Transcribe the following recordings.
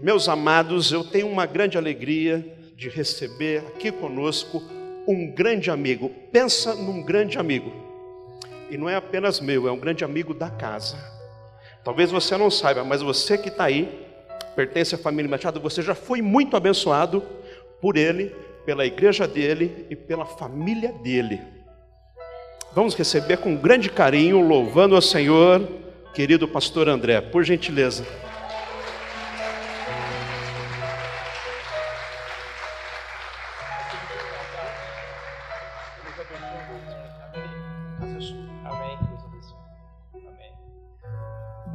Meus amados, eu tenho uma grande alegria de receber aqui conosco um grande amigo. Pensa num grande amigo. E não é apenas meu, é um grande amigo da casa. Talvez você não saiba, mas você que está aí, pertence à família Machado, você já foi muito abençoado por ele, pela igreja dele e pela família dele. Vamos receber com grande carinho, louvando ao Senhor, querido pastor André, por gentileza.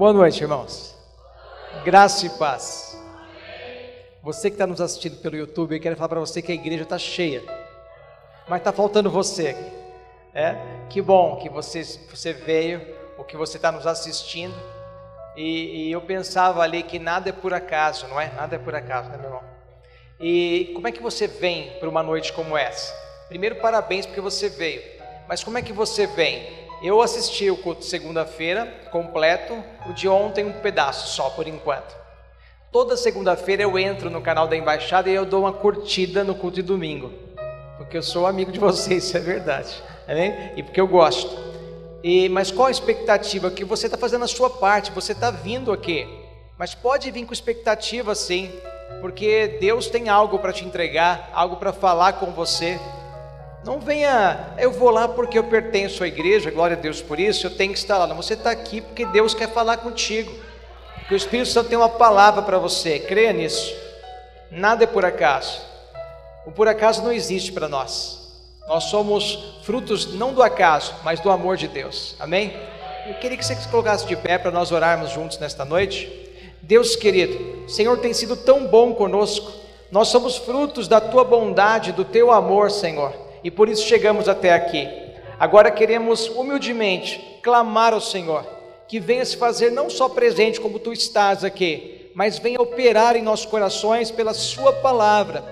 Boa noite, irmãos. Graça e paz. Você que está nos assistindo pelo YouTube, eu quero falar para você que a igreja está cheia, mas está faltando você. É? Que bom que você, você veio, ou que você está nos assistindo. E, e, eu pensava ali que nada é por acaso, não é? Nada é por acaso, né, meu irmão? E como é que você vem para uma noite como essa? Primeiro, parabéns porque você veio. Mas como é que você vem? Eu assisti o culto segunda-feira completo, o de ontem um pedaço só por enquanto. Toda segunda-feira eu entro no canal da embaixada e eu dou uma curtida no culto de domingo, porque eu sou amigo de vocês, isso é verdade, amém? E porque eu gosto. E mas qual a expectativa que você está fazendo a sua parte? Você está vindo aqui, mas pode vir com expectativa sim, porque Deus tem algo para te entregar, algo para falar com você. Não venha, eu vou lá porque eu pertenço à igreja, glória a Deus por isso, eu tenho que estar lá. Não, você está aqui porque Deus quer falar contigo. Porque o Espírito Santo tem uma palavra para você, creia nisso. Nada é por acaso. O por acaso não existe para nós. Nós somos frutos não do acaso, mas do amor de Deus. Amém? Eu queria que você se colocasse de pé para nós orarmos juntos nesta noite. Deus querido, Senhor tem sido tão bom conosco. Nós somos frutos da tua bondade, do teu amor, Senhor e por isso chegamos até aqui. Agora queremos humildemente clamar ao Senhor que venha se fazer não só presente como tu estás aqui, mas venha operar em nossos corações pela Sua palavra.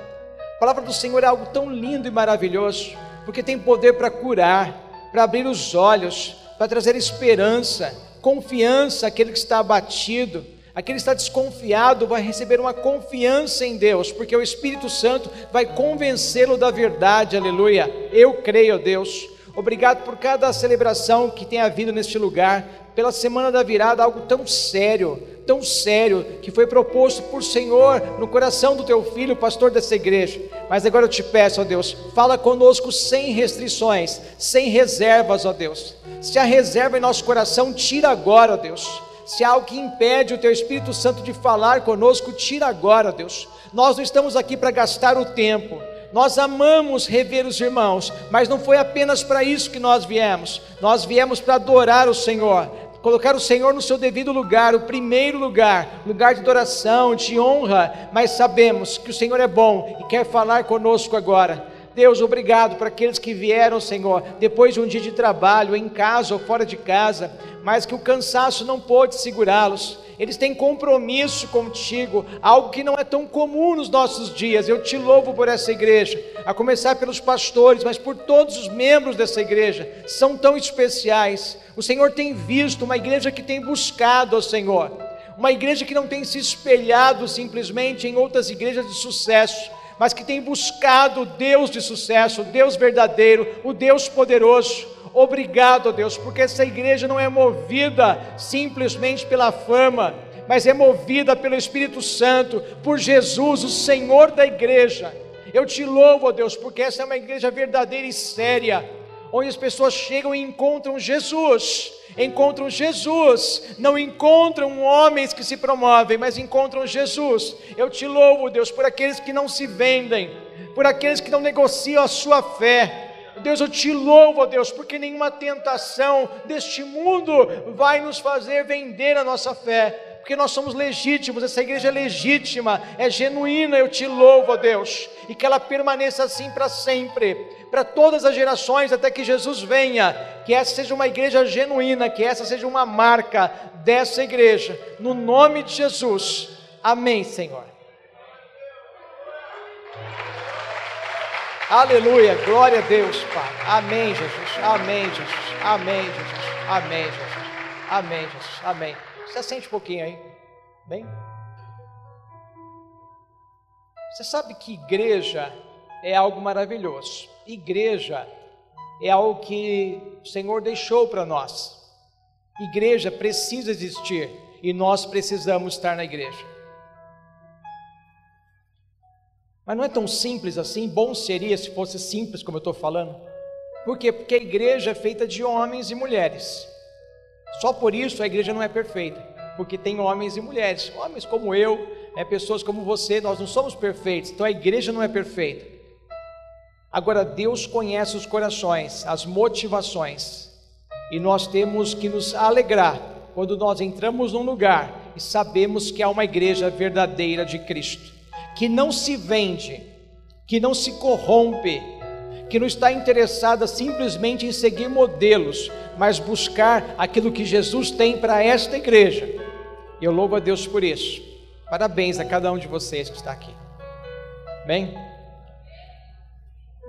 A palavra do Senhor é algo tão lindo e maravilhoso, porque tem poder para curar, para abrir os olhos, para trazer esperança, confiança àquele que está abatido Aquele que está desconfiado vai receber uma confiança em Deus, porque o Espírito Santo vai convencê-lo da verdade, aleluia. Eu creio, Deus. Obrigado por cada celebração que tem havido neste lugar, pela semana da virada, algo tão sério, tão sério, que foi proposto por Senhor no coração do teu filho, pastor dessa igreja. Mas agora eu te peço, ó Deus, fala conosco sem restrições, sem reservas, ó Deus. Se há reserva em nosso coração, tira agora, ó Deus se há algo que impede o teu Espírito Santo de falar conosco, tira agora, Deus. Nós não estamos aqui para gastar o tempo. Nós amamos rever os irmãos, mas não foi apenas para isso que nós viemos. Nós viemos para adorar o Senhor, colocar o Senhor no seu devido lugar, o primeiro lugar, lugar de adoração, de honra, mas sabemos que o Senhor é bom e quer falar conosco agora. Deus, obrigado para aqueles que vieram, Senhor, depois de um dia de trabalho, em casa ou fora de casa, mas que o cansaço não pôde segurá-los. Eles têm compromisso contigo, algo que não é tão comum nos nossos dias. Eu te louvo por essa igreja, a começar pelos pastores, mas por todos os membros dessa igreja, são tão especiais. O Senhor tem visto uma igreja que tem buscado ao Senhor, uma igreja que não tem se espelhado simplesmente em outras igrejas de sucesso, mas que tem buscado o Deus de sucesso, o Deus verdadeiro, o Deus poderoso. Obrigado, Deus, porque essa igreja não é movida simplesmente pela fama, mas é movida pelo Espírito Santo, por Jesus, o Senhor da igreja. Eu te louvo, Deus, porque essa é uma igreja verdadeira e séria, onde as pessoas chegam e encontram Jesus encontram Jesus, não encontram homens que se promovem, mas encontram Jesus. Eu te louvo, Deus, por aqueles que não se vendem, por aqueles que não negociam a sua fé. Deus, eu te louvo, Deus, porque nenhuma tentação deste mundo vai nos fazer vender a nossa fé porque nós somos legítimos, essa igreja é legítima, é genuína, eu te louvo, Deus, e que ela permaneça assim para sempre, para todas as gerações, até que Jesus venha, que essa seja uma igreja genuína, que essa seja uma marca dessa igreja, no nome de Jesus, amém, Senhor. Aleluia, glória a Deus, Pai. Amém, Jesus. Amém, Jesus. Amém, Jesus. Amém, Jesus. Amém, Jesus. Amém. Você sente um pouquinho aí. Bem? Você sabe que igreja é algo maravilhoso. Igreja é algo que o Senhor deixou para nós. Igreja precisa existir e nós precisamos estar na igreja. Mas não é tão simples assim. Bom seria se fosse simples, como eu estou falando. Por quê? Porque a igreja é feita de homens e mulheres. Só por isso a igreja não é perfeita, porque tem homens e mulheres, homens como eu, é, pessoas como você, nós não somos perfeitos, então a igreja não é perfeita. Agora, Deus conhece os corações, as motivações, e nós temos que nos alegrar quando nós entramos num lugar e sabemos que há uma igreja verdadeira de Cristo, que não se vende, que não se corrompe, que não está interessada simplesmente em seguir modelos, mas buscar aquilo que Jesus tem para esta igreja. Eu louvo a Deus por isso. Parabéns a cada um de vocês que está aqui. Bem?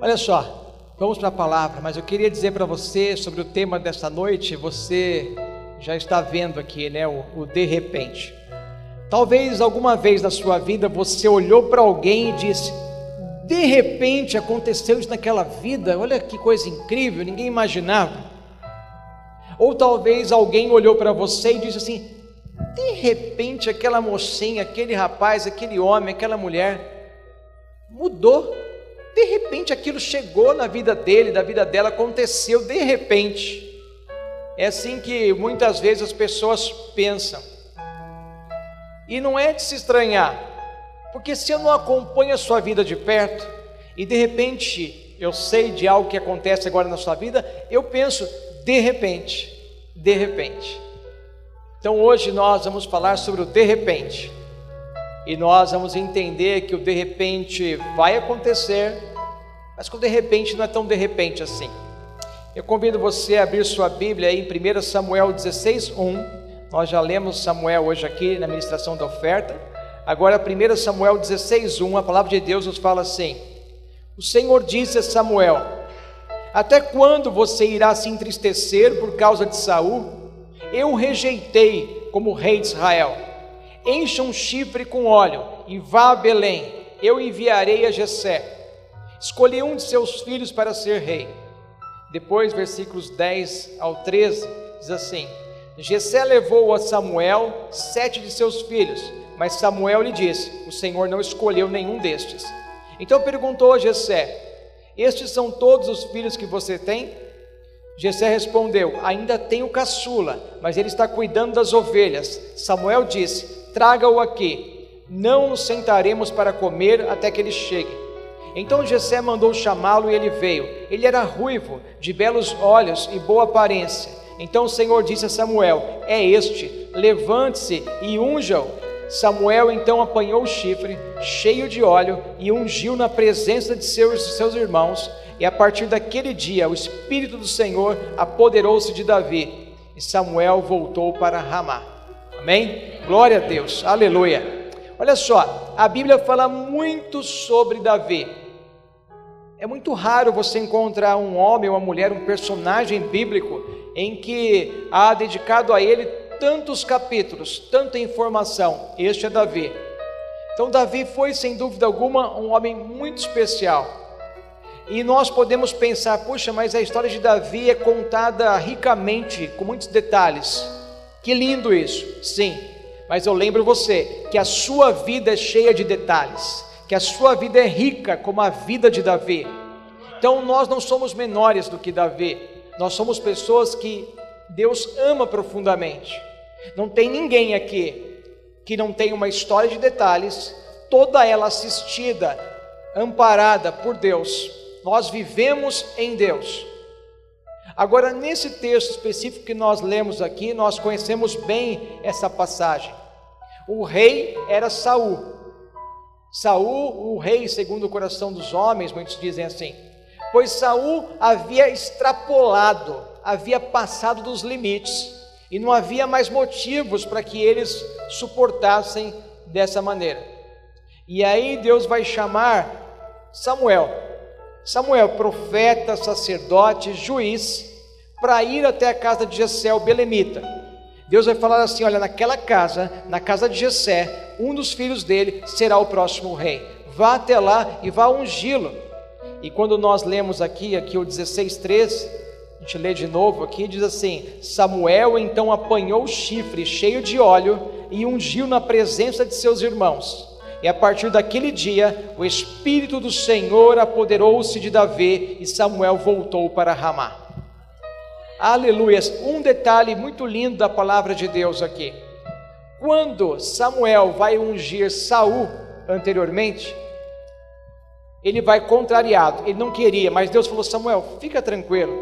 Olha só, vamos para a palavra, mas eu queria dizer para você sobre o tema desta noite, você já está vendo aqui, né, o, o de repente. Talvez alguma vez na sua vida você olhou para alguém e disse: de repente aconteceu isso naquela vida, olha que coisa incrível, ninguém imaginava. Ou talvez alguém olhou para você e disse assim: de repente, aquela mocinha, aquele rapaz, aquele homem, aquela mulher mudou. De repente, aquilo chegou na vida dele, da vida dela, aconteceu de repente. É assim que muitas vezes as pessoas pensam. E não é de se estranhar, porque se eu não acompanho a sua vida de perto e de repente eu sei de algo que acontece agora na sua vida, eu penso de repente, de repente. Então hoje nós vamos falar sobre o de repente. E nós vamos entender que o de repente vai acontecer, mas que o de repente não é tão de repente assim. Eu convido você a abrir sua Bíblia aí em 1 Samuel 16, 1. Nós já lemos Samuel hoje aqui na ministração da oferta. Agora 1 Samuel 16, 1, a palavra de Deus nos fala assim: O Senhor disse a Samuel: Até quando você irá se entristecer por causa de Saul? eu rejeitei como rei de Israel. Encha um chifre com óleo e vá a Belém, eu enviarei a Jessé. Escolhi um de seus filhos para ser rei. Depois, versículos 10 ao 13, diz assim: Jessé levou a Samuel sete de seus filhos, mas Samuel lhe disse: O Senhor não escolheu nenhum destes. Então perguntou a Jessé: Estes são todos os filhos que você tem? Jessé respondeu: Ainda tenho caçula, mas ele está cuidando das ovelhas. Samuel disse: Traga-o aqui. Não nos sentaremos para comer até que ele chegue. Então Jessé mandou chamá-lo e ele veio. Ele era ruivo, de belos olhos e boa aparência. Então o Senhor disse a Samuel: É este, levante-se e unja-o. Samuel então apanhou o chifre, cheio de óleo, e ungiu na presença de seus, seus irmãos e a partir daquele dia, o Espírito do Senhor apoderou-se de Davi, e Samuel voltou para Ramá. Amém? Glória a Deus, aleluia. Olha só, a Bíblia fala muito sobre Davi. É muito raro você encontrar um homem, uma mulher, um personagem bíblico em que há dedicado a ele tantos capítulos, tanta informação. Este é Davi. Então, Davi foi, sem dúvida alguma, um homem muito especial. E nós podemos pensar, puxa, mas a história de Davi é contada ricamente, com muitos detalhes. Que lindo isso, sim. Mas eu lembro você que a sua vida é cheia de detalhes, que a sua vida é rica como a vida de Davi. Então nós não somos menores do que Davi, nós somos pessoas que Deus ama profundamente. Não tem ninguém aqui que não tenha uma história de detalhes, toda ela assistida, amparada por Deus nós vivemos em Deus. Agora, nesse texto específico que nós lemos aqui, nós conhecemos bem essa passagem. O rei era Saul. Saul, o rei segundo o coração dos homens, muitos dizem assim, pois Saul havia extrapolado, havia passado dos limites e não havia mais motivos para que eles suportassem dessa maneira. E aí Deus vai chamar Samuel Samuel, profeta, sacerdote, juiz, para ir até a casa de Jessé, o belemita. Deus vai falar assim: olha, naquela casa, na casa de Jessé, um dos filhos dele será o próximo rei. vá até lá e vá ungí-lo. E quando nós lemos aqui, aqui o 16:3, a gente lê de novo aqui, diz assim: Samuel então apanhou o chifre cheio de óleo e ungiu na presença de seus irmãos. E a partir daquele dia, o Espírito do Senhor apoderou-se de Davi e Samuel voltou para Ramá. Aleluias! Um detalhe muito lindo da palavra de Deus aqui. Quando Samuel vai ungir Saul anteriormente, ele vai contrariado. Ele não queria, mas Deus falou: Samuel, fica tranquilo.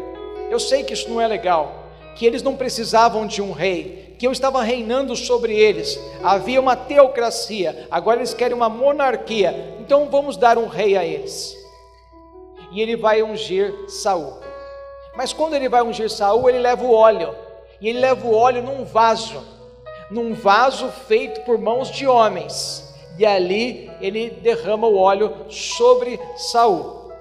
Eu sei que isso não é legal, que eles não precisavam de um rei, que eu estava reinando sobre eles. Havia uma teocracia, agora eles querem uma monarquia. Então vamos dar um rei a eles. E ele vai ungir Saul. Mas quando ele vai ungir Saul, ele leva o óleo. E ele leva o óleo num vaso, num vaso feito por mãos de homens. E ali ele derrama o óleo sobre Saul.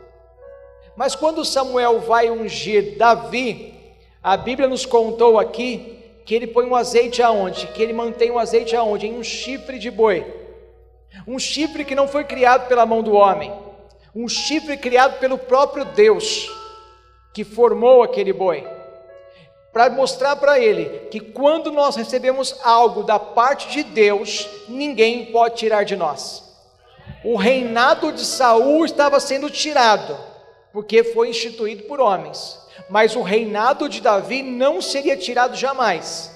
Mas quando Samuel vai ungir Davi, a Bíblia nos contou aqui que ele põe um azeite aonde? Que ele mantém um azeite aonde? Em um chifre de boi. Um chifre que não foi criado pela mão do homem, um chifre criado pelo próprio Deus, que formou aquele boi, para mostrar para ele que quando nós recebemos algo da parte de Deus, ninguém pode tirar de nós. O reinado de Saul estava sendo tirado, porque foi instituído por homens mas o reinado de Davi não seria tirado jamais.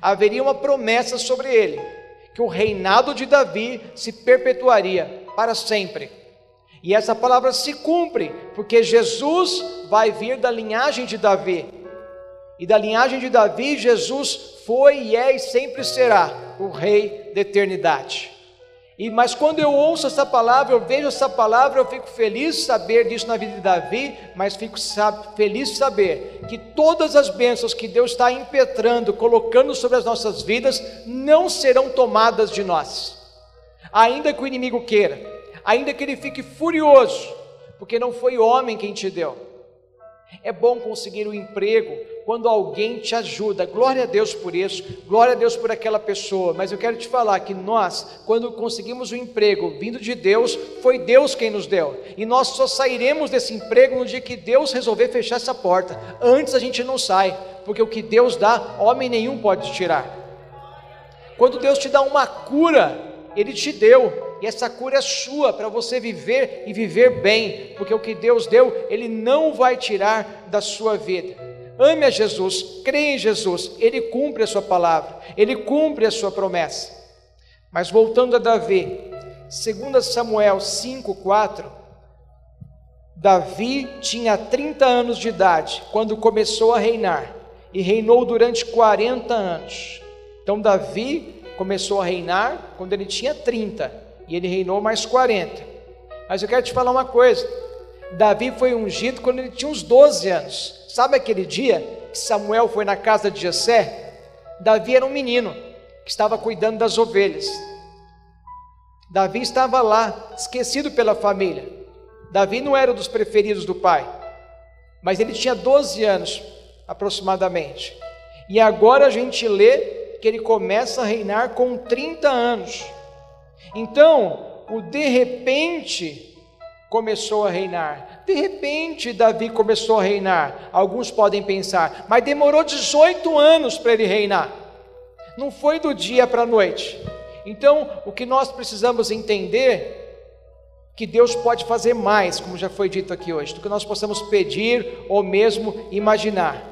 Haveria uma promessa sobre ele, que o reinado de Davi se perpetuaria para sempre. E essa palavra se cumpre, porque Jesus vai vir da linhagem de Davi. E da linhagem de Davi, Jesus foi e é e sempre será o rei da eternidade. E mas quando eu ouço essa palavra, eu vejo essa palavra, eu fico feliz de saber disso na vida de Davi, mas fico sabe, feliz de saber que todas as bênçãos que Deus está impetrando, colocando sobre as nossas vidas, não serão tomadas de nós. Ainda que o inimigo queira, ainda que ele fique furioso, porque não foi homem quem te deu. É bom conseguir um emprego, quando alguém te ajuda. Glória a Deus por isso, glória a Deus por aquela pessoa. Mas eu quero te falar que nós, quando conseguimos o um emprego vindo de Deus, foi Deus quem nos deu. E nós só sairemos desse emprego no dia que Deus resolver fechar essa porta. Antes a gente não sai, porque o que Deus dá, homem nenhum pode tirar. Quando Deus te dá uma cura, Ele te deu, e essa cura é sua para você viver e viver bem, porque o que Deus deu, Ele não vai tirar da sua vida. Ame a Jesus, creia em Jesus, ele cumpre a sua palavra, ele cumpre a sua promessa. Mas voltando a Davi, 2 Samuel 5:4, Davi tinha 30 anos de idade quando começou a reinar e reinou durante 40 anos. Então Davi começou a reinar quando ele tinha 30 e ele reinou mais 40. Mas eu quero te falar uma coisa: Davi foi ungido quando ele tinha uns 12 anos. Sabe aquele dia que Samuel foi na casa de Jessé? Davi era um menino que estava cuidando das ovelhas. Davi estava lá, esquecido pela família. Davi não era um dos preferidos do pai, mas ele tinha 12 anos aproximadamente. E agora a gente lê que ele começa a reinar com 30 anos. Então, o de repente começou a reinar. De repente, Davi começou a reinar. Alguns podem pensar, mas demorou 18 anos para ele reinar. Não foi do dia para a noite. Então, o que nós precisamos entender que Deus pode fazer mais, como já foi dito aqui hoje, do que nós possamos pedir ou mesmo imaginar.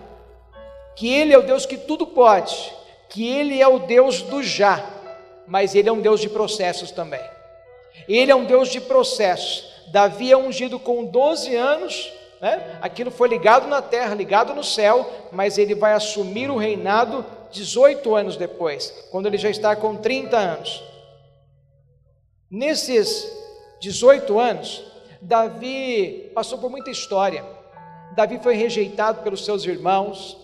Que Ele é o Deus que tudo pode, que Ele é o Deus do já, mas Ele é um Deus de processos também. Ele é um Deus de processos. Davi é ungido com 12 anos, né? aquilo foi ligado na terra, ligado no céu, mas ele vai assumir o reinado 18 anos depois, quando ele já está com 30 anos. Nesses 18 anos, Davi passou por muita história. Davi foi rejeitado pelos seus irmãos,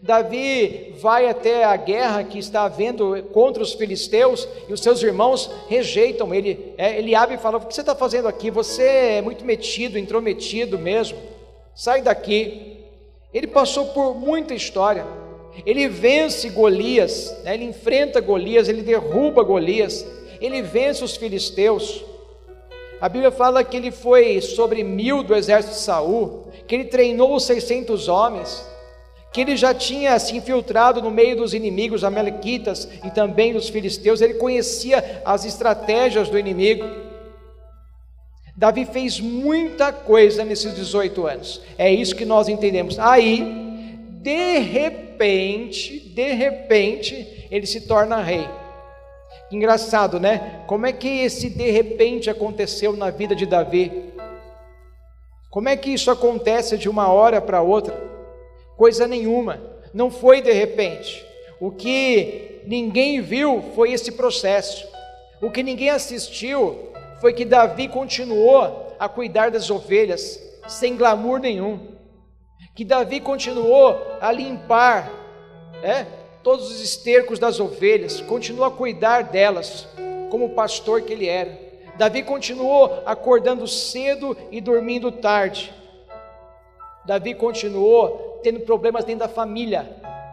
Davi vai até a guerra que está havendo contra os filisteus e os seus irmãos rejeitam ele. É, ele abre e fala: O que você está fazendo aqui? Você é muito metido, intrometido mesmo. Sai daqui. Ele passou por muita história. Ele vence Golias, né? ele enfrenta Golias, ele derruba Golias, ele vence os filisteus. A Bíblia fala que ele foi sobre mil do exército de Saul, que ele treinou os 600 homens, que ele já tinha se infiltrado no meio dos inimigos amalequitas e também dos filisteus, ele conhecia as estratégias do inimigo. Davi fez muita coisa nesses 18 anos, é isso que nós entendemos. Aí, de repente, de repente, ele se torna rei. Engraçado, né? Como é que esse de repente aconteceu na vida de Davi? Como é que isso acontece de uma hora para outra? Coisa nenhuma, não foi de repente. O que ninguém viu foi esse processo. O que ninguém assistiu foi que Davi continuou a cuidar das ovelhas sem glamour nenhum. Que Davi continuou a limpar, né? todos os estercos das ovelhas, continuou a cuidar delas, como pastor que ele era. Davi continuou acordando cedo e dormindo tarde. Davi continuou tendo problemas dentro da família.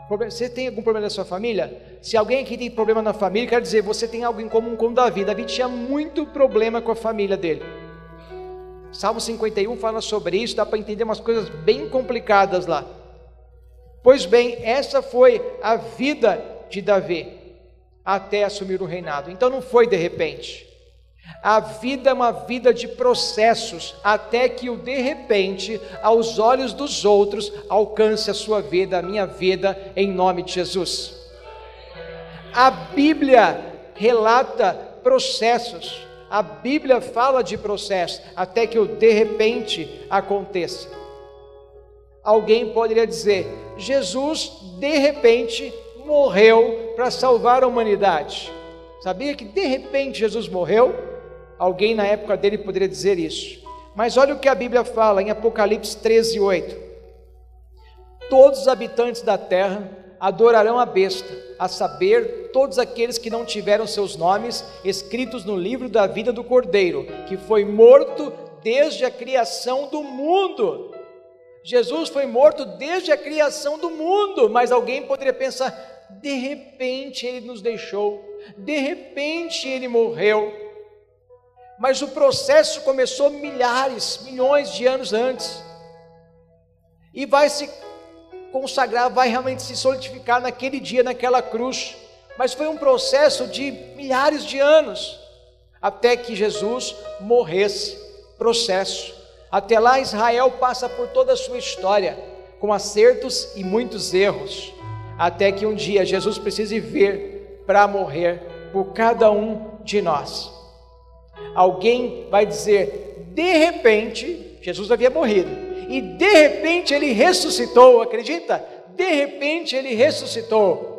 Você tem algum problema na sua família? Se alguém aqui tem problema na família, quer dizer, você tem algo em comum com Davi. Davi tinha muito problema com a família dele. Salmo 51 fala sobre isso, dá para entender umas coisas bem complicadas lá. Pois bem, essa foi a vida de Davi até assumir o reinado. Então não foi de repente. A vida é uma vida de processos, até que o de repente, aos olhos dos outros, alcance a sua vida, a minha vida, em nome de Jesus. A Bíblia relata processos, a Bíblia fala de processos, até que o de repente aconteça. Alguém poderia dizer: Jesus, de repente, morreu para salvar a humanidade. Sabia que de repente Jesus morreu? Alguém na época dele poderia dizer isso. Mas olha o que a Bíblia fala em Apocalipse 13, 8. Todos os habitantes da terra adorarão a besta, a saber, todos aqueles que não tiveram seus nomes escritos no livro da vida do Cordeiro, que foi morto desde a criação do mundo. Jesus foi morto desde a criação do mundo, mas alguém poderia pensar: de repente ele nos deixou, de repente ele morreu. Mas o processo começou milhares, milhões de anos antes, e vai se consagrar, vai realmente se solidificar naquele dia, naquela cruz. Mas foi um processo de milhares de anos, até que Jesus morresse processo. Até lá, Israel passa por toda a sua história, com acertos e muitos erros, até que um dia Jesus precise vir para morrer por cada um de nós. Alguém vai dizer, de repente, Jesus havia morrido, e de repente ele ressuscitou, acredita? De repente ele ressuscitou.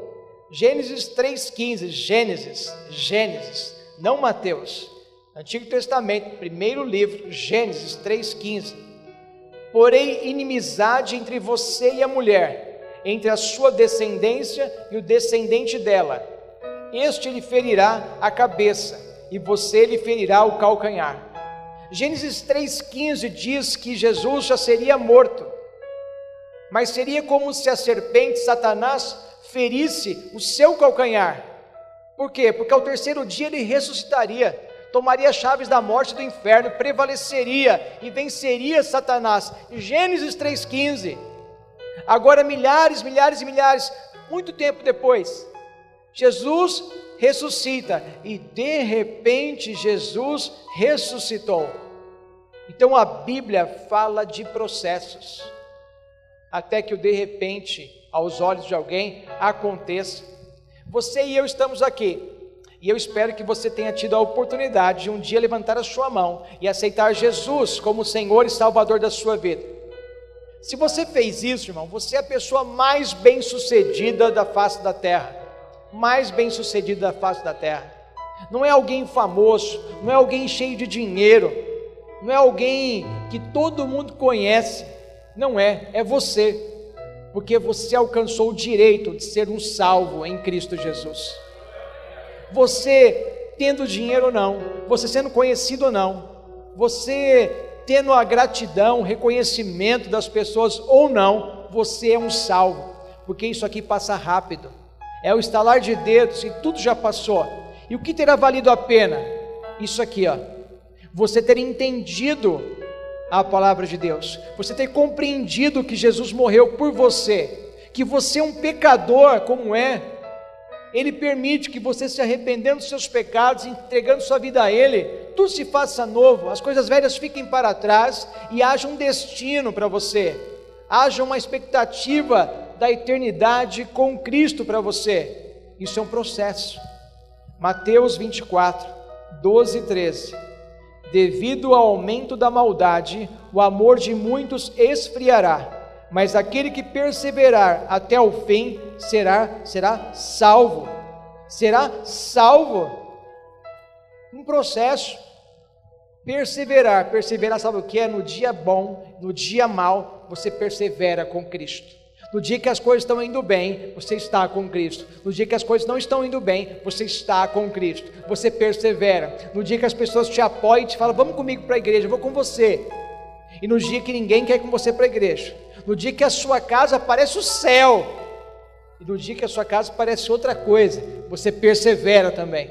Gênesis 3,15, Gênesis, Gênesis, não Mateus. Antigo Testamento, primeiro livro, Gênesis 3,15. Porém, inimizade entre você e a mulher, entre a sua descendência e o descendente dela. Este lhe ferirá a cabeça, e você lhe ferirá o calcanhar. Gênesis 3,15 diz que Jesus já seria morto, mas seria como se a serpente Satanás ferisse o seu calcanhar. Por quê? Porque ao terceiro dia ele ressuscitaria tomaria as chaves da morte do inferno, prevaleceria e venceria Satanás. Gênesis 3,15. Agora, milhares, milhares e milhares, muito tempo depois, Jesus ressuscita e de repente Jesus ressuscitou. Então a Bíblia fala de processos, até que o de repente, aos olhos de alguém, aconteça. Você e eu estamos aqui e eu espero que você tenha tido a oportunidade de um dia levantar a sua mão e aceitar Jesus como Senhor e Salvador da sua vida. Se você fez isso, irmão, você é a pessoa mais bem-sucedida da face da terra. Mais bem-sucedida da face da terra. Não é alguém famoso, não é alguém cheio de dinheiro, não é alguém que todo mundo conhece. Não é, é você. Porque você alcançou o direito de ser um salvo em Cristo Jesus você tendo dinheiro ou não, você sendo conhecido ou não, você tendo a gratidão, reconhecimento das pessoas ou não, você é um salvo, porque isso aqui passa rápido, é o estalar de dedos e tudo já passou. E o que terá valido a pena? Isso aqui, ó. você ter entendido a palavra de Deus, você ter compreendido que Jesus morreu por você, que você é um pecador como é, Ele permite que você se arrependendo dos seus pecados, entregando sua vida a Ele, tudo se faça novo, as coisas velhas fiquem para trás e haja um destino para você, haja uma expectativa da eternidade com Cristo para você. Isso é um processo. Mateus 24, 12 e 13. Devido ao aumento da maldade, o amor de muitos esfriará, mas aquele que perseverar até o fim será será salvo. Será salvo. Um processo. Perseverar, perseverar, sabe o que é? No dia bom, no dia mal, você persevera com Cristo. No dia que as coisas estão indo bem, você está com Cristo. No dia que as coisas não estão indo bem, você está com Cristo. Você persevera. No dia que as pessoas te apoiam e te falam, vamos comigo para a igreja, eu vou com você. E no dia que ninguém quer ir com você para a igreja. No dia que a sua casa parece o céu. E no dia que a sua casa parece outra coisa, você persevera também.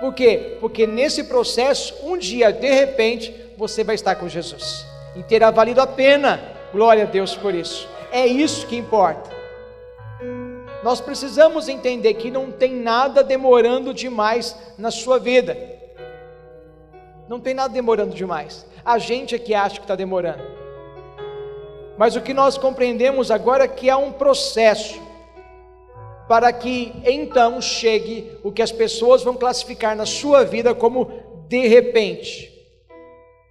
Por quê? Porque nesse processo, um dia, de repente, você vai estar com Jesus. E terá valido a pena. Glória a Deus por isso. É isso que importa. Nós precisamos entender que não tem nada demorando demais na sua vida. Não tem nada demorando demais. A gente é que acha que está demorando. Mas o que nós compreendemos agora é que há um processo para que então chegue o que as pessoas vão classificar na sua vida como de repente.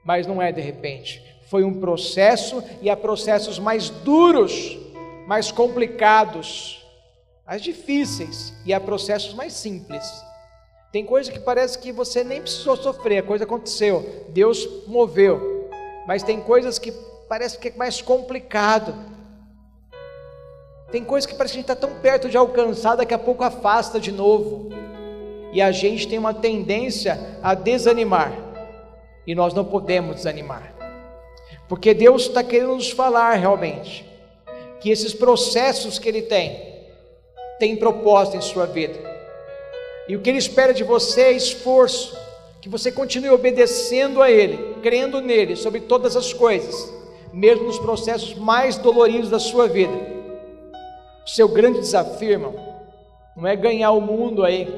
Mas não é de repente. Foi um processo e há processos mais duros, mais complicados, mais difíceis e há processos mais simples. Tem coisa que parece que você nem precisou sofrer, a coisa aconteceu, Deus moveu. Mas tem coisas que parece que é mais complicado. Tem coisas que parece que a gente está tão perto de alcançar, daqui a pouco afasta de novo. E a gente tem uma tendência a desanimar. E nós não podemos desanimar. Porque Deus está querendo nos falar realmente que esses processos que Ele tem, têm propósito em sua vida. E o que Ele espera de você é esforço, que você continue obedecendo a Ele, crendo nele sobre todas as coisas, mesmo nos processos mais doloridos da sua vida. O seu grande desafio, irmão, não é ganhar o mundo aí,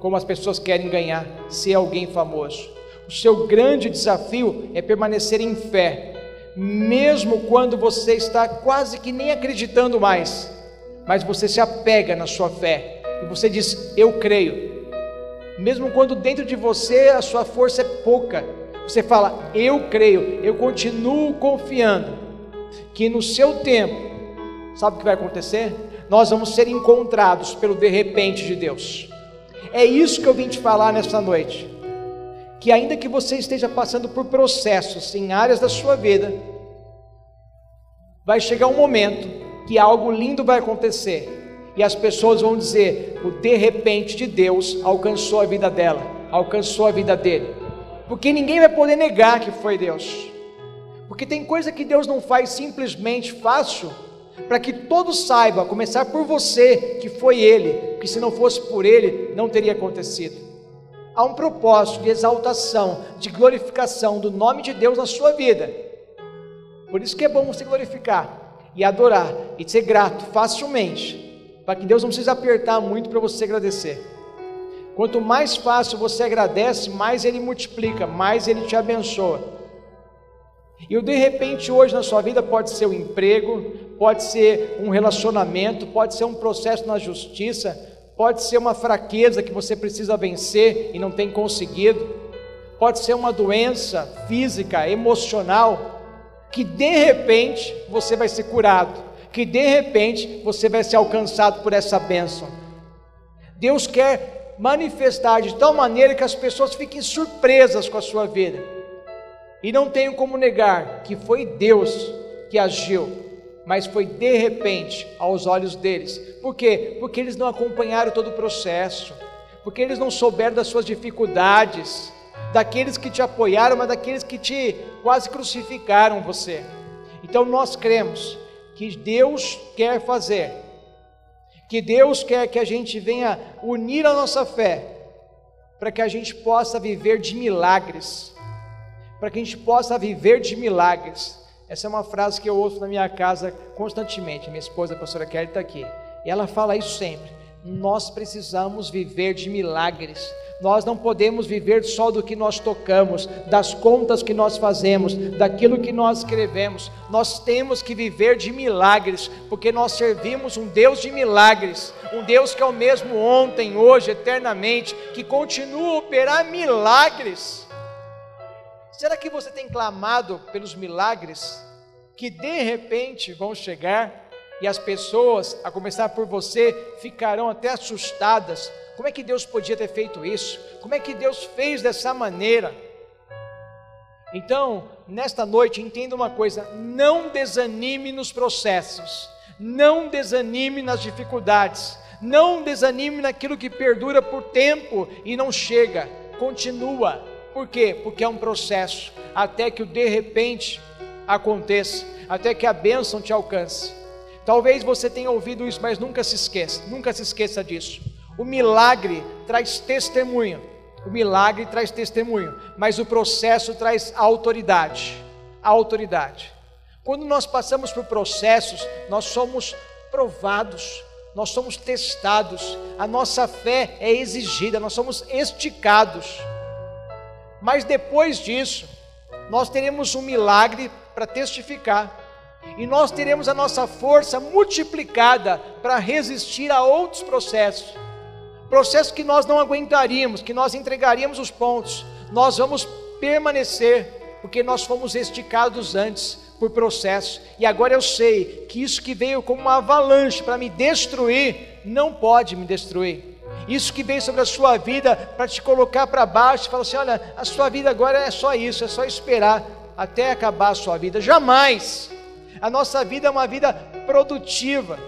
como as pessoas querem ganhar, ser alguém famoso. O seu grande desafio é permanecer em fé, mesmo quando você está quase que nem acreditando mais, mas você se apega na sua fé e você diz: Eu creio. Mesmo quando dentro de você a sua força é pouca, você fala: Eu creio, eu continuo confiando que no seu tempo, sabe o que vai acontecer? Nós vamos ser encontrados pelo de repente de Deus. É isso que eu vim te falar nesta noite que ainda que você esteja passando por processos em áreas da sua vida, vai chegar um momento que algo lindo vai acontecer e as pessoas vão dizer: o de repente de Deus alcançou a vida dela, alcançou a vida dele, porque ninguém vai poder negar que foi Deus, porque tem coisa que Deus não faz simplesmente fácil para que todos saibam, começar por você, que foi Ele, que se não fosse por Ele, não teria acontecido há um propósito de exaltação, de glorificação do nome de Deus na sua vida. Por isso que é bom você glorificar e adorar e ser grato facilmente, para que Deus não precise apertar muito para você agradecer. Quanto mais fácil você agradece, mais Ele multiplica, mais Ele te abençoa. E o de repente hoje na sua vida pode ser um emprego, pode ser um relacionamento, pode ser um processo na justiça, pode ser uma fraqueza que você precisa vencer e não tem conseguido, pode ser uma doença física, emocional, que de repente você vai ser curado, que de repente você vai ser alcançado por essa bênção. Deus quer manifestar de tal maneira que as pessoas fiquem surpresas com a sua vida. E não tenham como negar que foi Deus que agiu mas foi de repente aos olhos deles. Por quê? Porque eles não acompanharam todo o processo, porque eles não souberam das suas dificuldades, daqueles que te apoiaram, mas daqueles que te quase crucificaram você. Então nós cremos que Deus quer fazer, que Deus quer que a gente venha unir a nossa fé, para que a gente possa viver de milagres, para que a gente possa viver de milagres. Essa é uma frase que eu ouço na minha casa constantemente. Minha esposa, a pastora Kelly, está aqui. E ela fala isso sempre. Nós precisamos viver de milagres. Nós não podemos viver só do que nós tocamos, das contas que nós fazemos, daquilo que nós escrevemos. Nós temos que viver de milagres, porque nós servimos um Deus de milagres, um Deus que é o mesmo ontem, hoje, eternamente, que continua a operar milagres. Será que você tem clamado pelos milagres que de repente vão chegar e as pessoas, a começar por você, ficarão até assustadas? Como é que Deus podia ter feito isso? Como é que Deus fez dessa maneira? Então, nesta noite, entenda uma coisa: não desanime nos processos, não desanime nas dificuldades, não desanime naquilo que perdura por tempo e não chega, continua por quê? Porque é um processo, até que o de repente aconteça, até que a bênção te alcance. Talvez você tenha ouvido isso, mas nunca se esqueça, nunca se esqueça disso. O milagre traz testemunho, o milagre traz testemunho, mas o processo traz autoridade. autoridade. Quando nós passamos por processos, nós somos provados, nós somos testados, a nossa fé é exigida, nós somos esticados. Mas depois disso, nós teremos um milagre para testificar. E nós teremos a nossa força multiplicada para resistir a outros processos. Processos que nós não aguentaríamos, que nós entregaríamos os pontos. Nós vamos permanecer, porque nós fomos esticados antes por processo. E agora eu sei que isso que veio como uma avalanche para me destruir, não pode me destruir. Isso que vem sobre a sua vida para te colocar para baixo, falar assim: olha, a sua vida agora é só isso, é só esperar até acabar a sua vida. Jamais. A nossa vida é uma vida produtiva.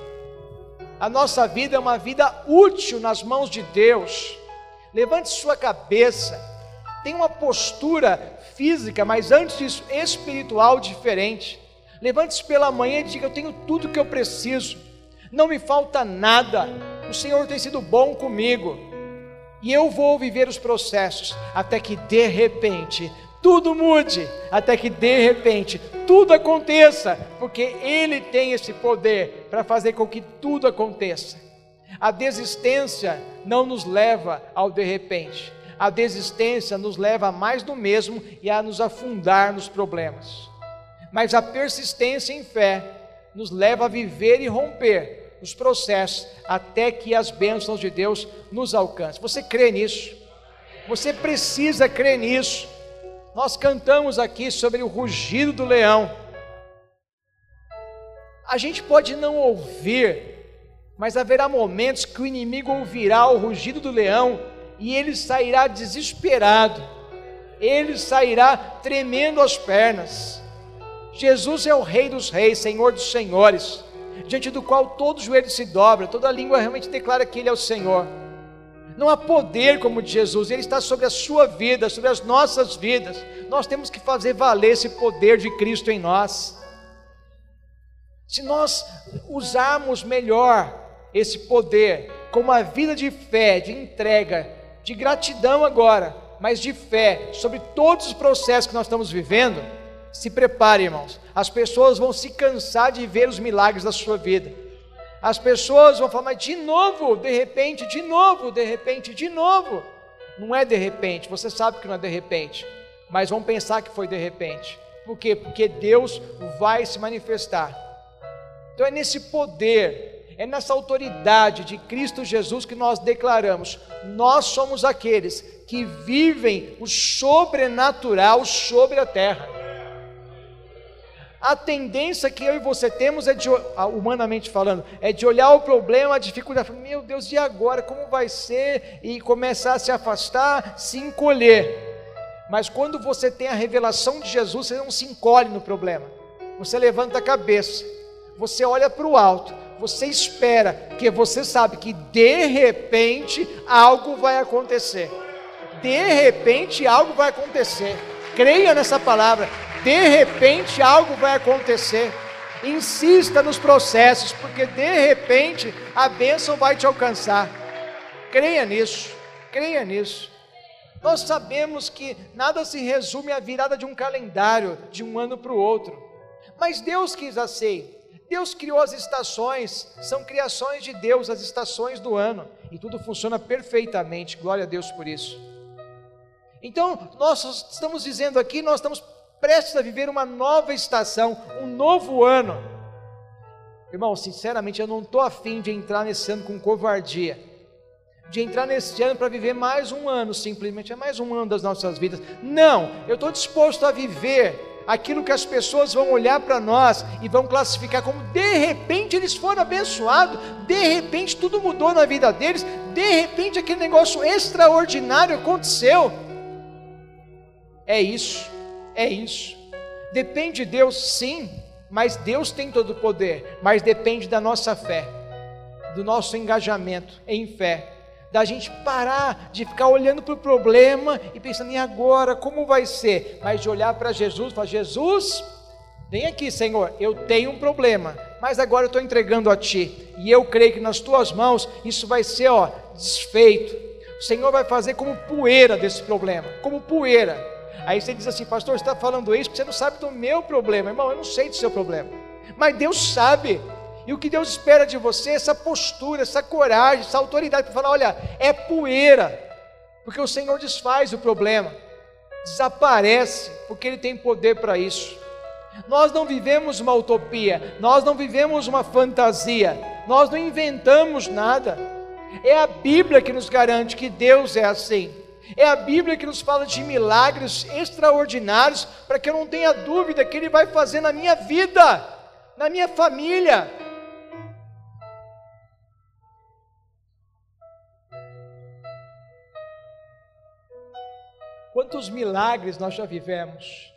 A nossa vida é uma vida útil nas mãos de Deus. Levante sua cabeça. Tem uma postura física, mas antes disso, espiritual diferente. Levante-se pela manhã e diga: Eu tenho tudo que eu preciso, não me falta nada o Senhor tem sido bom comigo. E eu vou viver os processos até que de repente tudo mude, até que de repente tudo aconteça, porque Ele tem esse poder para fazer com que tudo aconteça. A desistência não nos leva ao de repente, a desistência nos leva a mais do mesmo e a nos afundar nos problemas. Mas a persistência em fé nos leva a viver e romper os processos até que as bênçãos de Deus nos alcancem. Você crê nisso? Você precisa crer nisso. Nós cantamos aqui sobre o rugido do leão. A gente pode não ouvir, mas haverá momentos que o inimigo ouvirá o rugido do leão e ele sairá desesperado, ele sairá tremendo as pernas. Jesus é o Rei dos Reis, Senhor dos Senhores diante do qual todo joelho se dobra, toda língua realmente declara que Ele é o Senhor. Não há poder como de Jesus, Ele está sobre a sua vida, sobre as nossas vidas. Nós temos que fazer valer esse poder de Cristo em nós. Se nós usarmos melhor esse poder com uma vida de fé, de entrega, de gratidão agora, mas de fé sobre todos os processos que nós estamos vivendo, se prepare, irmãos. As pessoas vão se cansar de ver os milagres da sua vida. As pessoas vão falar, mas de novo, de repente, de novo, de repente, de novo. Não é de repente, você sabe que não é de repente, mas vão pensar que foi de repente. Por quê? Porque Deus vai se manifestar. Então é nesse poder, é nessa autoridade de Cristo Jesus que nós declaramos: nós somos aqueles que vivem o sobrenatural sobre a terra. A tendência que eu e você temos é de, humanamente falando, é de olhar o problema, a dificuldade, meu Deus, e agora? Como vai ser? E começar a se afastar, se encolher. Mas quando você tem a revelação de Jesus, você não se encolhe no problema. Você levanta a cabeça, você olha para o alto, você espera, porque você sabe que de repente algo vai acontecer. De repente algo vai acontecer. Creia nessa palavra de repente algo vai acontecer. Insista nos processos, porque de repente a bênção vai te alcançar. Creia nisso, creia nisso. Nós sabemos que nada se resume à virada de um calendário de um ano para o outro, mas Deus quis assim. Deus criou as estações, são criações de Deus, as estações do ano, e tudo funciona perfeitamente, glória a Deus por isso. Então, nós estamos dizendo aqui, nós estamos prestes a viver uma nova estação, um novo ano. Irmão, sinceramente, eu não estou afim de entrar nesse ano com covardia, de entrar nesse ano para viver mais um ano, simplesmente, é mais um ano das nossas vidas. Não, eu estou disposto a viver aquilo que as pessoas vão olhar para nós e vão classificar como de repente eles foram abençoados, de repente tudo mudou na vida deles, de repente aquele negócio extraordinário aconteceu. É isso, é isso. Depende de Deus, sim, mas Deus tem todo o poder, mas depende da nossa fé, do nosso engajamento em fé da gente parar de ficar olhando para o problema e pensando, e agora, como vai ser? Mas de olhar para Jesus e falar: Jesus, vem aqui, Senhor, eu tenho um problema, mas agora eu estou entregando a Ti, e eu creio que nas Tuas mãos isso vai ser, ó, desfeito. O Senhor vai fazer como poeira desse problema, como poeira. Aí você diz assim, pastor, você está falando isso porque você não sabe do meu problema, irmão, eu não sei do seu problema, mas Deus sabe. E o que Deus espera de você é essa postura, essa coragem, essa autoridade para falar: olha, é poeira, porque o Senhor desfaz o problema, desaparece, porque Ele tem poder para isso. Nós não vivemos uma utopia, nós não vivemos uma fantasia, nós não inventamos nada. É a Bíblia que nos garante que Deus é assim. É a Bíblia que nos fala de milagres extraordinários, para que eu não tenha dúvida que Ele vai fazer na minha vida, na minha família, Quantos milagres nós já vivemos?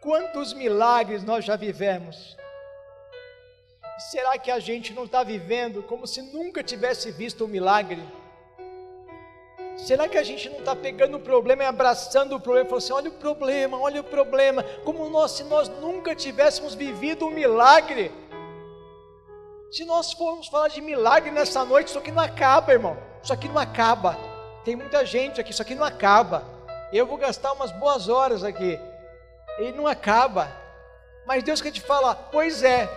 Quantos milagres nós já vivemos? Será que a gente não está vivendo como se nunca tivesse visto um milagre? Será que a gente não está pegando o problema e abraçando o problema falando assim: olha o problema, olha o problema, como nós, se nós nunca tivéssemos vivido um milagre? Se nós formos falar de milagre nessa noite, isso aqui não acaba, irmão. Isso aqui não acaba. Tem muita gente aqui, isso aqui não acaba eu vou gastar umas boas horas aqui. E não acaba. Mas Deus quer te falar, pois é,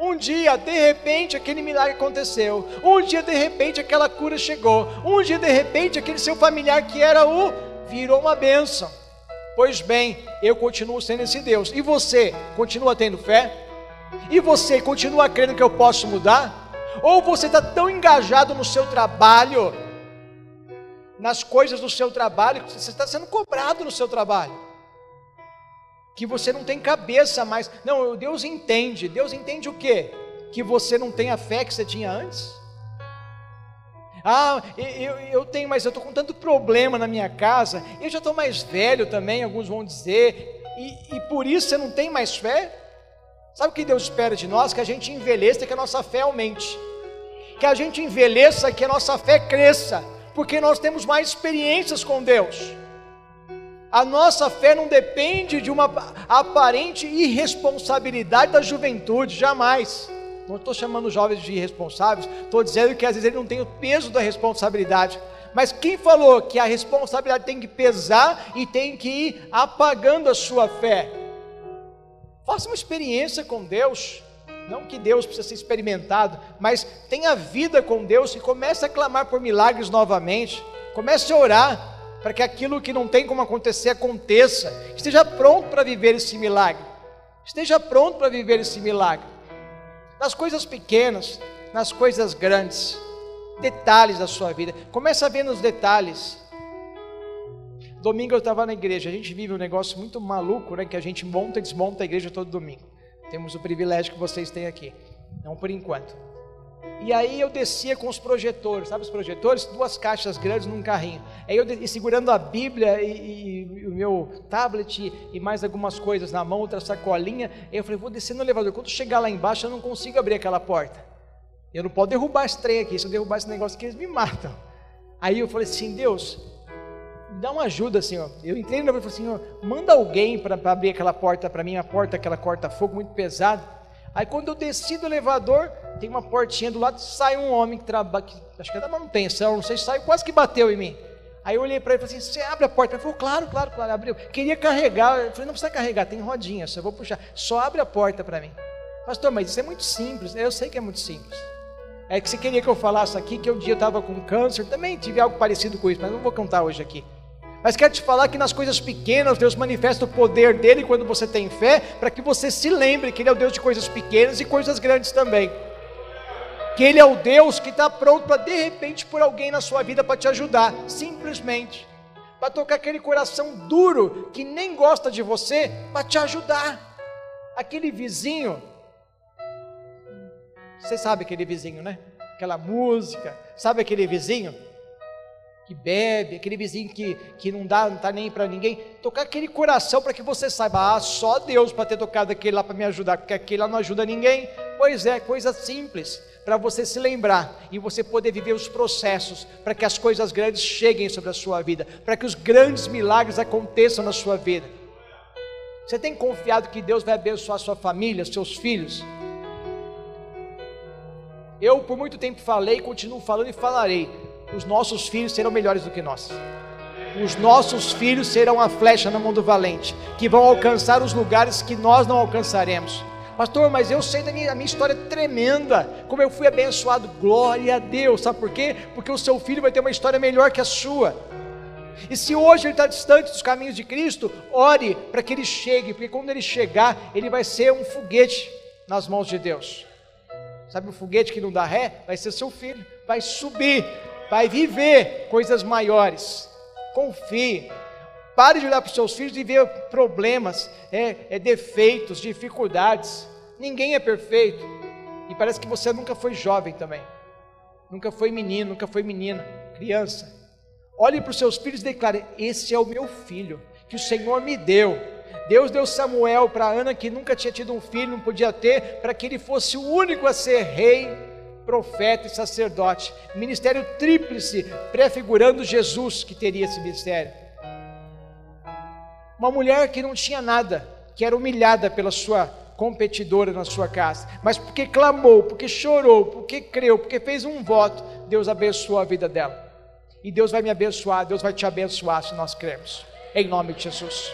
um dia, de repente, aquele milagre aconteceu. Um dia, de repente, aquela cura chegou. Um dia, de repente, aquele seu familiar que era o virou uma bênção. Pois bem, eu continuo sendo esse Deus. E você continua tendo fé? E você continua crendo que eu posso mudar? Ou você está tão engajado no seu trabalho nas coisas do seu trabalho, você está sendo cobrado no seu trabalho. Que você não tem cabeça mais. Não, Deus entende. Deus entende o quê? Que você não tem a fé que você tinha antes. Ah, eu, eu tenho, mas eu estou com tanto problema na minha casa. Eu já estou mais velho também, alguns vão dizer. E, e por isso você não tem mais fé? Sabe o que Deus espera de nós? Que a gente envelheça e que a nossa fé aumente. Que a gente envelheça e que a nossa fé cresça porque nós temos mais experiências com Deus. A nossa fé não depende de uma aparente irresponsabilidade da juventude, jamais. Não estou chamando os jovens de irresponsáveis, estou dizendo que às vezes ele não tem o peso da responsabilidade. Mas quem falou que a responsabilidade tem que pesar e tem que ir apagando a sua fé? Faça uma experiência com Deus. Não que Deus precisa ser experimentado, mas tenha vida com Deus e comece a clamar por milagres novamente. Comece a orar para que aquilo que não tem como acontecer aconteça. Esteja pronto para viver esse milagre. Esteja pronto para viver esse milagre. Nas coisas pequenas, nas coisas grandes, detalhes da sua vida. Comece a ver nos detalhes. Domingo eu estava na igreja. A gente vive um negócio muito maluco, né? Que a gente monta e desmonta a igreja todo domingo. Temos o privilégio que vocês têm aqui, não por enquanto. E aí eu descia com os projetores, sabe os projetores? Duas caixas grandes num carrinho. Aí eu segurando a Bíblia e, e, e, o meu tablet e mais algumas coisas na mão, outra sacolinha. Aí eu falei, vou descer no elevador. Quando chegar lá embaixo, eu não consigo abrir aquela porta. Eu não posso derrubar esse trem aqui. Se eu derrubar esse negócio aqui, eles me matam. Aí eu falei assim, Deus, dá uma ajuda, Senhor. Eu entrei no elevador e falei, Senhor, manda alguém para abrir aquela porta para mim, a porta, aquela corta-fogo muito pesada. Aí quando eu desci do elevador, tem uma portinha do lado, sai um homem que trabalha, acho que é da manutenção, não sei, saiu, quase que bateu em mim. Aí eu olhei para ele e falei assim: você abre a porta? Ele falou: claro, claro, claro, abriu. Queria carregar. Eu falei: não precisa carregar, tem rodinha, só vou puxar. Só abre a porta para mim. Pastor, mas isso é muito simples. Eu sei que é muito simples. É que você queria que eu falasse aqui que um dia eu estava com câncer, também tive algo parecido com isso, mas não vou contar hoje aqui. Mas quero te falar que nas coisas pequenas Deus manifesta o poder dele quando você tem fé, para que você se lembre que Ele é o Deus de coisas pequenas e coisas grandes também. Que Ele é o Deus que está pronto para de repente por alguém na sua vida para te ajudar, simplesmente. Para tocar aquele coração duro que nem gosta de você, para te ajudar. Aquele vizinho você sabe aquele vizinho, né? Aquela música, sabe aquele vizinho que bebe, aquele vizinho que, que não dá, não está nem para ninguém. Tocar aquele coração para que você saiba, ah, só Deus para ter tocado aquele lá para me ajudar, porque aquele lá não ajuda ninguém. Pois é, coisa simples para você se lembrar e você poder viver os processos para que as coisas grandes cheguem sobre a sua vida, para que os grandes milagres aconteçam na sua vida. Você tem confiado que Deus vai abençoar sua família, seus filhos? Eu por muito tempo falei, continuo falando e falarei. Os nossos filhos serão melhores do que nós. Os nossos filhos serão a flecha na mão do valente, que vão alcançar os lugares que nós não alcançaremos. Pastor, mas eu sei da minha, minha história tremenda, como eu fui abençoado. Glória a Deus, sabe por quê? Porque o seu filho vai ter uma história melhor que a sua. E se hoje ele está distante dos caminhos de Cristo, ore para que ele chegue, porque quando ele chegar, ele vai ser um foguete nas mãos de Deus. Sabe o foguete que não dá ré? Vai ser seu filho, vai subir, vai viver coisas maiores. Confie. Pare de olhar para os seus filhos e ver problemas, é, é, defeitos, dificuldades. Ninguém é perfeito. E parece que você nunca foi jovem também. Nunca foi menino, nunca foi menina, criança. Olhe para os seus filhos e declare: Esse é o meu filho, que o Senhor me deu Deus deu Samuel para Ana, que nunca tinha tido um filho, não podia ter, para que ele fosse o único a ser rei, profeta e sacerdote. Ministério tríplice, prefigurando Jesus que teria esse ministério. Uma mulher que não tinha nada, que era humilhada pela sua competidora na sua casa, mas porque clamou, porque chorou, porque creu, porque fez um voto, Deus abençoou a vida dela. E Deus vai me abençoar, Deus vai te abençoar se nós cremos. Em nome de Jesus.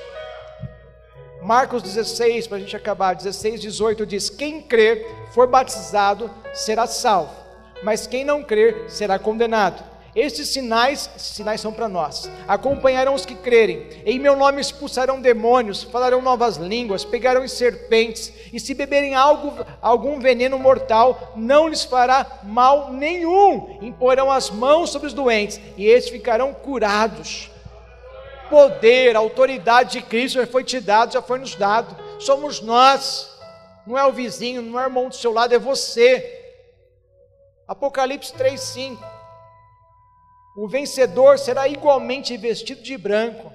Marcos 16, para a gente acabar, 16, 18 diz: Quem crer, for batizado, será salvo, mas quem não crer, será condenado. Estes sinais, sinais são para nós, acompanharão os que crerem. Em meu nome expulsarão demônios, falarão novas línguas, pegarão em serpentes, e se beberem algo, algum veneno mortal, não lhes fará mal nenhum. Imporão as mãos sobre os doentes, e estes ficarão curados poder, autoridade de Cristo já foi te dado, já foi nos dado. Somos nós, não é o vizinho, não é o irmão do seu lado, é você. Apocalipse 3:5. O vencedor será igualmente vestido de branco.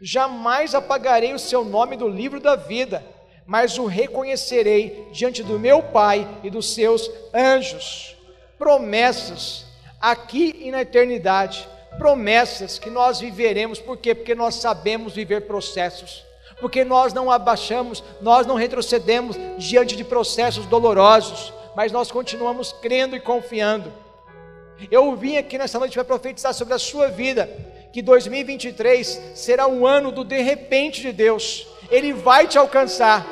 Jamais apagarei o seu nome do livro da vida, mas o reconhecerei diante do meu Pai e dos seus anjos. Promessas aqui e na eternidade promessas que nós viveremos, por quê? Porque nós sabemos viver processos, porque nós não abaixamos, nós não retrocedemos diante de processos dolorosos, mas nós continuamos crendo e confiando. Eu vim aqui nessa noite para profetizar sobre a sua vida, que 2023 será um ano do de repente de Deus, Ele vai te alcançar,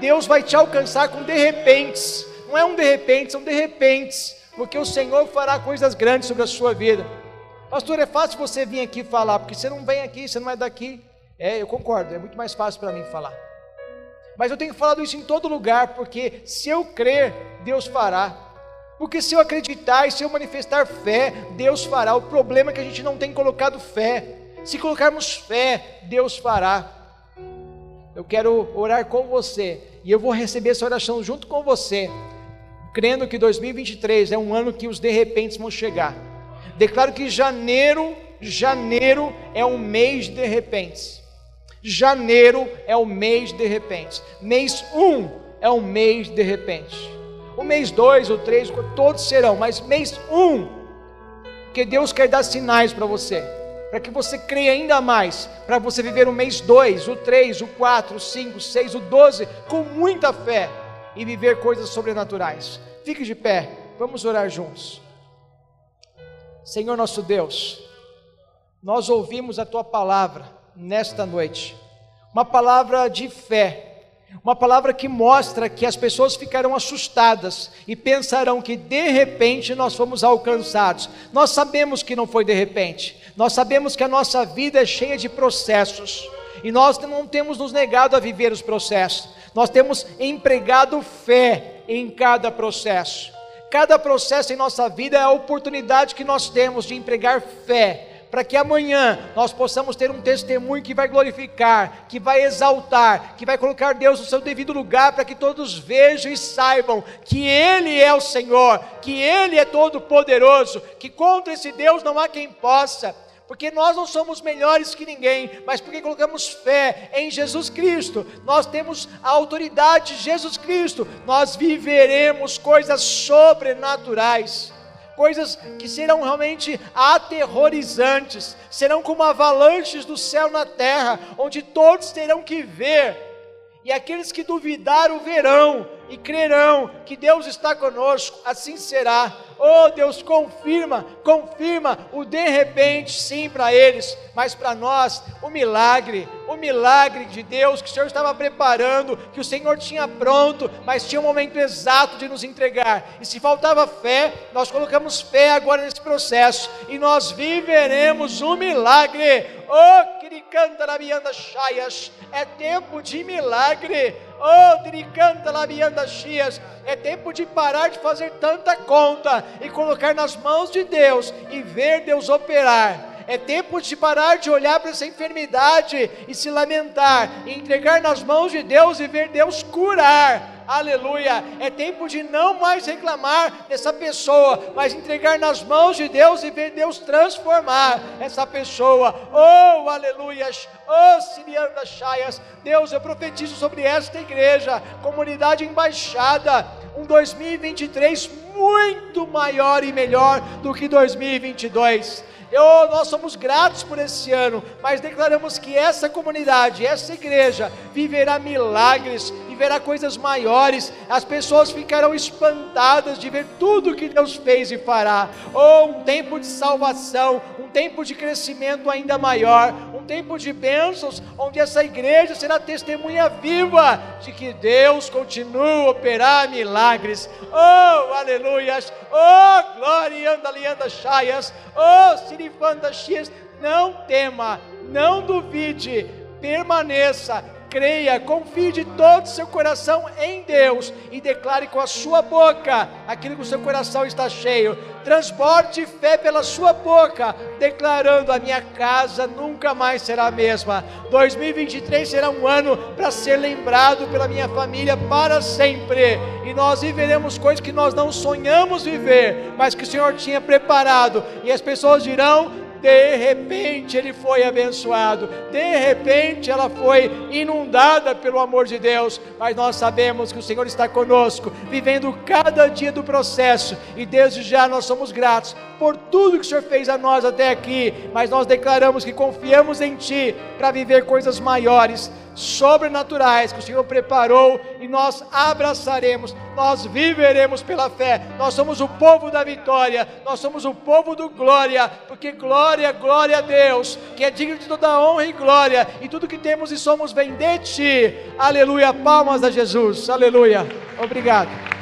Deus vai te alcançar com de repentes, não é um de repente, são de repentes, porque o Senhor fará coisas grandes sobre a sua vida. Pastor, é fácil você vir aqui falar, porque você não vem aqui, você não é daqui. É, eu concordo, é muito mais fácil para mim falar. Mas eu tenho falado isso em todo lugar, porque se eu crer, Deus fará. Porque se eu acreditar e se eu manifestar fé, Deus fará. O problema é que a gente não tem colocado fé. Se colocarmos fé, Deus fará. Eu quero orar com você e eu vou receber essa oração junto com você, crendo que 2023 é um ano que os de repente vão chegar. Declaro que janeiro, janeiro é um mês de repente. Janeiro é o mês de repente. Mês 1 um é um mês de repente. O mês 2, o 3, todos serão, mas mês 1, um, que Deus quer dar sinais para você, para que você creia ainda mais, para você viver o mês 2, o 3, o 4, o 5, o 6, o 12, com muita fé e viver coisas sobrenaturais. Fique de pé, vamos orar juntos. Senhor nosso Deus, nós ouvimos a tua palavra nesta noite, uma palavra de fé, uma palavra que mostra que as pessoas ficarão assustadas e pensarão que de repente nós fomos alcançados. Nós sabemos que não foi de repente, nós sabemos que a nossa vida é cheia de processos e nós não temos nos negado a viver os processos, nós temos empregado fé em cada processo. Cada processo em nossa vida é a oportunidade que nós temos de empregar fé para que amanhã nós possamos ter um testemunho que vai glorificar, que vai exaltar, que vai colocar Deus no seu devido lugar, para que todos vejam e saibam que Ele é o Senhor, que Ele é todo-poderoso, que contra esse Deus não há quem possa porque nós não somos melhores que ninguém, mas porque colocamos fé em Jesus Cristo, nós temos a autoridade de Jesus Cristo, nós viveremos coisas sobrenaturais coisas que serão realmente aterrorizantes, serão como avalanches do céu na terra, onde todos terão que ver, e aqueles que duvidaram verão, e crerão que Deus está conosco, assim será. Oh Deus, confirma, confirma o de repente, sim, para eles, mas para nós, o milagre, o milagre de Deus que o Senhor estava preparando, que o Senhor tinha pronto, mas tinha um momento exato de nos entregar. E se faltava fé, nós colocamos fé agora nesse processo, e nós viveremos o milagre. Oh, que canta na minha chaias, é tempo de milagre. Oh, Diricanta Labianda Chias, é tempo de parar de fazer tanta conta e colocar nas mãos de Deus e ver Deus operar. É tempo de parar de olhar para essa enfermidade e se lamentar, e entregar nas mãos de Deus e ver Deus curar aleluia. É tempo de não mais reclamar dessa pessoa, mas entregar nas mãos de Deus e ver Deus transformar essa pessoa. Oh, aleluia. Oh, Siriana Chaias, Deus, eu profetizo sobre esta igreja, comunidade embaixada, um 2023 muito maior e melhor do que 2022. Eu, nós somos gratos por esse ano, mas declaramos que essa comunidade, essa igreja, viverá milagres, viverá coisas maiores, as pessoas ficarão espantadas de ver tudo que Deus fez e fará. Oh, um tempo de salvação, um tempo de crescimento ainda maior, um tempo de bênçãos, onde essa igreja será testemunha viva de que Deus continua a operar milagres. Oh, aleluias! Oh, glória, anda, anda, chaias! Oh, sirifanda, chias! Não tema, não duvide, permaneça, creia, confie de todo o seu coração em Deus e declare com a sua boca aquilo que o seu coração está cheio. Transporte fé pela sua boca, declarando: a minha casa nunca mais será a mesma. 2023 será um ano para ser lembrado pela minha família para sempre. E nós viveremos coisas que nós não sonhamos viver, mas que o Senhor tinha preparado. E as pessoas dirão: de repente ele foi abençoado, de repente ela foi inundada pelo amor de Deus, mas nós sabemos que o Senhor está conosco, vivendo cada dia do processo, e desde já nós somos gratos por tudo que o Senhor fez a nós até aqui, mas nós declaramos que confiamos em Ti para viver coisas maiores sobrenaturais que o Senhor preparou e nós abraçaremos, nós viveremos pela fé. Nós somos o povo da vitória, nós somos o povo do glória, porque glória, glória a Deus, que é digno de toda honra e glória, e tudo que temos e somos vem de ti. Aleluia, palmas a Jesus. Aleluia. Obrigado.